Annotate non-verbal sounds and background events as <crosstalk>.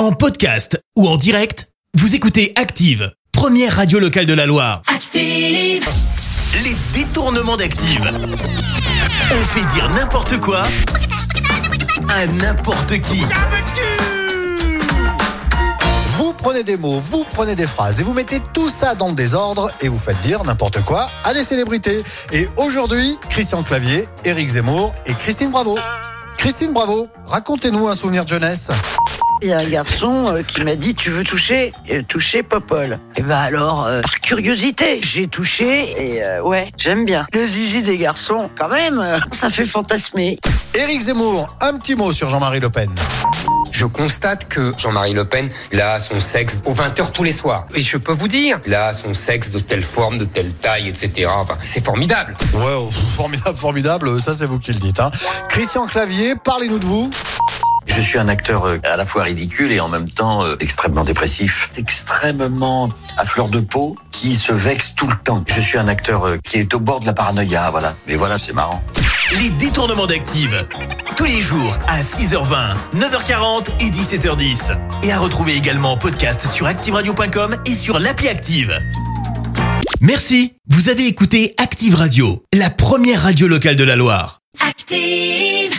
En podcast ou en direct, vous écoutez Active, première radio locale de la Loire. Active. Les détournements d'Active. On fait dire n'importe quoi à n'importe qui. Vous prenez des mots, vous prenez des phrases et vous mettez tout ça dans le désordre et vous faites dire n'importe quoi à des célébrités. Et aujourd'hui, Christian Clavier, Éric Zemmour et Christine Bravo. Christine Bravo, racontez-nous un souvenir de jeunesse. Il y a un garçon euh, qui m'a dit tu veux toucher euh, toucher Popol. Et ben alors euh, par curiosité j'ai touché et euh, ouais j'aime bien le zizi des garçons quand même euh, ça fait fantasmer. Éric Zemmour, un petit mot sur Jean-Marie Le Pen. Je constate que Jean-Marie Le Pen, il a son sexe aux 20h tous les soirs. Et je peux vous dire, il a son sexe de telle forme, de telle taille, etc. Enfin, c'est formidable. Ouais, <laughs> formidable, formidable, ça c'est vous qui le dites. Hein. Christian Clavier, parlez-nous de vous. Je suis un acteur euh, à la fois ridicule et en même temps euh, extrêmement dépressif, extrêmement à fleur de peau, qui se vexe tout le temps. Je suis un acteur euh, qui est au bord de la paranoïa, voilà. Mais voilà, c'est marrant. Les détournements d'Active. Tous les jours à 6h20, 9h40 et 17h10. Et à retrouver également en podcast sur ActiveRadio.com et sur l'appli Active. Merci. Vous avez écouté Active Radio, la première radio locale de la Loire. Active.